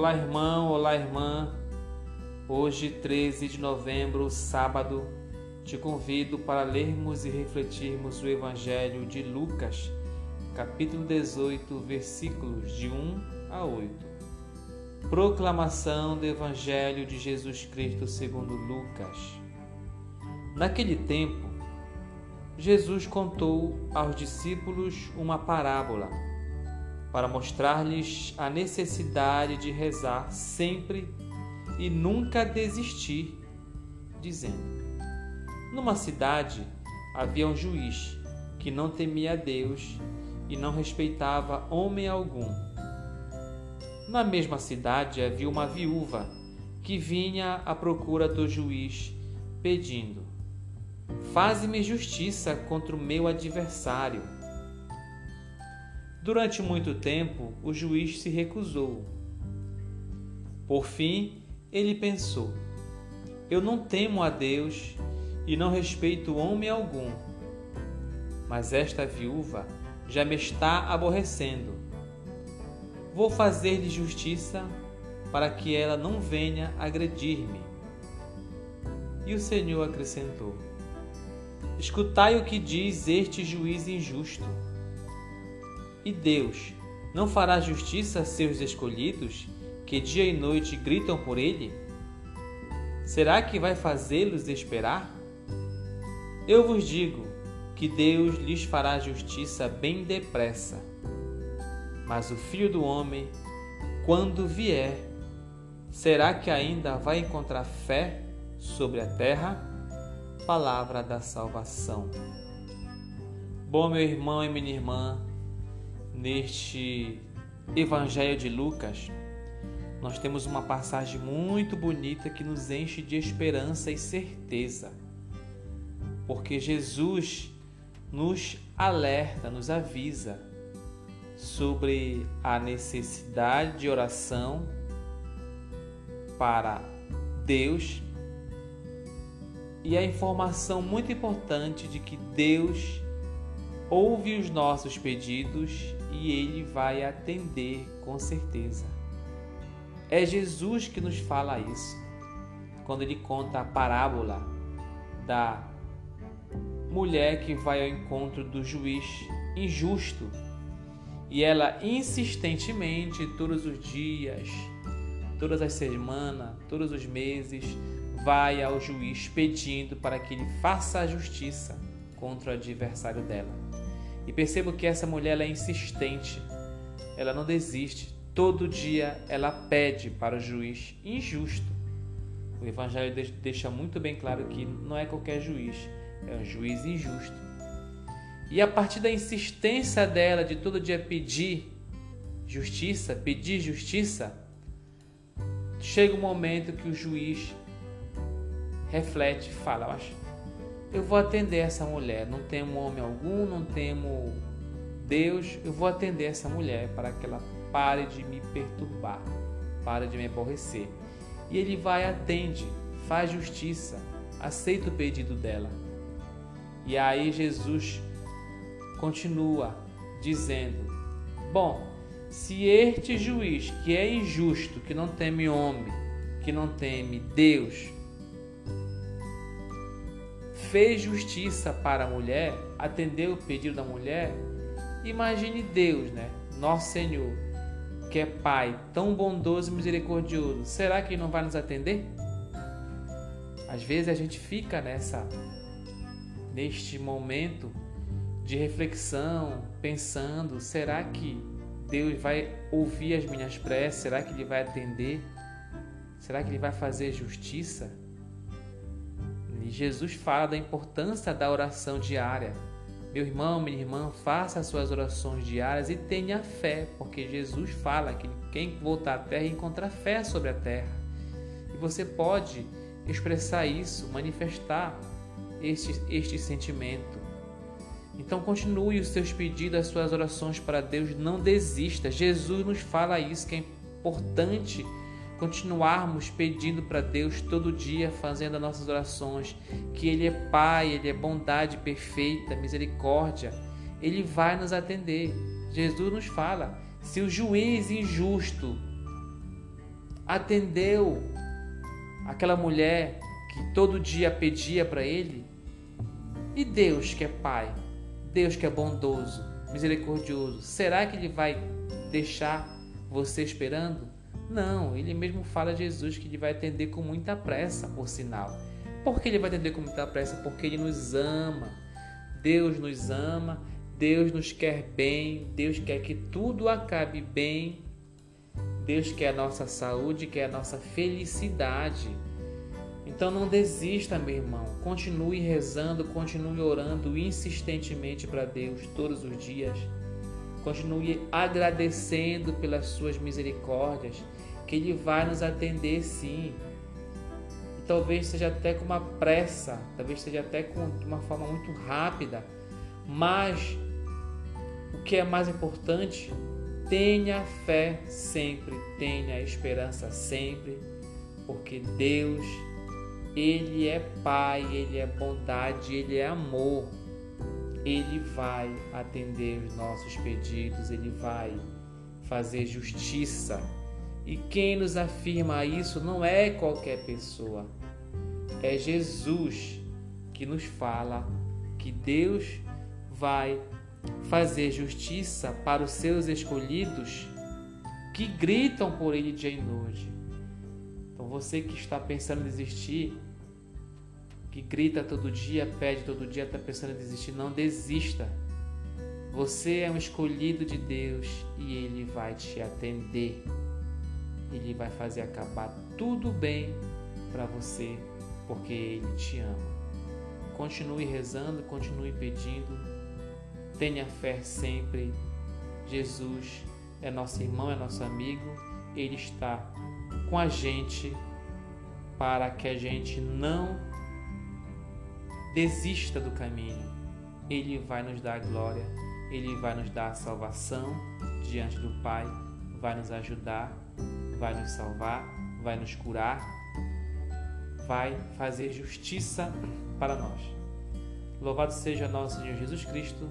Olá, irmão, olá, irmã. Hoje, 13 de novembro, sábado, te convido para lermos e refletirmos o Evangelho de Lucas, capítulo 18, versículos de 1 a 8. Proclamação do Evangelho de Jesus Cristo segundo Lucas. Naquele tempo, Jesus contou aos discípulos uma parábola para mostrar-lhes a necessidade de rezar sempre e nunca desistir, dizendo: Numa cidade havia um juiz que não temia a Deus e não respeitava homem algum. Na mesma cidade havia uma viúva que vinha à procura do juiz, pedindo: Faze-me justiça contra o meu adversário. Durante muito tempo, o juiz se recusou. Por fim, ele pensou: Eu não temo a Deus e não respeito homem algum. Mas esta viúva já me está aborrecendo. Vou fazer-lhe justiça para que ela não venha agredir-me. E o Senhor acrescentou: Escutai o que diz este juiz injusto. E Deus não fará justiça a seus escolhidos, que dia e noite gritam por ele? Será que vai fazê-los esperar? Eu vos digo que Deus lhes fará justiça bem depressa. Mas o filho do homem, quando vier, será que ainda vai encontrar fé sobre a terra? Palavra da salvação. Bom, meu irmão e minha irmã, neste Evangelho de Lucas, nós temos uma passagem muito bonita que nos enche de esperança e certeza. Porque Jesus nos alerta, nos avisa sobre a necessidade de oração para Deus e a informação muito importante de que Deus ouve os nossos pedidos e ele vai atender com certeza. É Jesus que nos fala isso, quando ele conta a parábola da mulher que vai ao encontro do juiz injusto e ela insistentemente, todos os dias, todas as semanas, todos os meses, vai ao juiz pedindo para que ele faça a justiça contra o adversário dela. E percebo que essa mulher é insistente, ela não desiste. Todo dia ela pede para o juiz injusto. O Evangelho deixa muito bem claro que não é qualquer juiz, é um juiz injusto. E a partir da insistência dela de todo dia pedir justiça, pedir justiça, chega um momento que o juiz reflete e fala: Eu vou atender essa mulher. Não temo homem algum, não temo Deus. Eu vou atender essa mulher para que ela pare de me perturbar, pare de me aborrecer. E ele vai, atende, faz justiça, aceita o pedido dela. E aí Jesus continua dizendo: Bom, se este juiz que é injusto, que não teme homem, que não teme Deus, fez justiça para a mulher, atendeu o pedido da mulher, imagine Deus, né? Nosso Senhor, que é Pai tão bondoso e misericordioso, será que Ele não vai nos atender? Às vezes a gente fica nessa, neste momento de reflexão, pensando: será que Deus vai ouvir as minhas preces? Será que Ele vai atender? Será que Ele vai fazer justiça? Jesus fala da importância da oração diária. Meu irmão, minha irmã, faça as suas orações diárias e tenha fé, porque Jesus fala que quem voltar à terra encontra fé sobre a terra. E você pode expressar isso, manifestar este, este sentimento. Então continue os seus pedidos, as suas orações para Deus, não desista. Jesus nos fala isso, que é importante continuarmos pedindo para Deus todo dia, fazendo as nossas orações, que Ele é Pai, Ele é bondade perfeita, misericórdia, Ele vai nos atender. Jesus nos fala: se o juiz injusto atendeu aquela mulher que todo dia pedia para ele? E Deus que é Pai, Deus que é bondoso, misericordioso, será que ele vai deixar você esperando? Não, ele mesmo fala a Jesus que ele vai atender com muita pressa, por sinal. Por que ele vai atender com muita pressa? Porque ele nos ama. Deus nos ama, Deus nos quer bem, Deus quer que tudo acabe bem. Deus quer a nossa saúde, quer a nossa felicidade. Então não desista, meu irmão. Continue rezando, continue orando insistentemente para Deus todos os dias. Continue agradecendo pelas suas misericórdias, que Ele vai nos atender sim. E talvez seja até com uma pressa, talvez seja até com uma forma muito rápida, mas o que é mais importante, tenha fé sempre, tenha esperança sempre, porque Deus, Ele é Pai, Ele é bondade, Ele é amor. Ele vai atender os nossos pedidos, Ele vai fazer justiça. E quem nos afirma isso não é qualquer pessoa, é Jesus que nos fala que Deus vai fazer justiça para os seus escolhidos que gritam por Ele dia e noite. Então você que está pensando em desistir, que grita todo dia, pede todo dia, está pensando em desistir, não desista. Você é um escolhido de Deus e Ele vai te atender. Ele vai fazer acabar tudo bem para você, porque Ele te ama. Continue rezando, continue pedindo. Tenha fé sempre. Jesus é nosso irmão, é nosso amigo. Ele está com a gente para que a gente não desista do caminho. Ele vai nos dar glória, ele vai nos dar salvação diante do Pai, vai nos ajudar, vai nos salvar, vai nos curar, vai fazer justiça para nós. Louvado seja nosso Senhor Jesus Cristo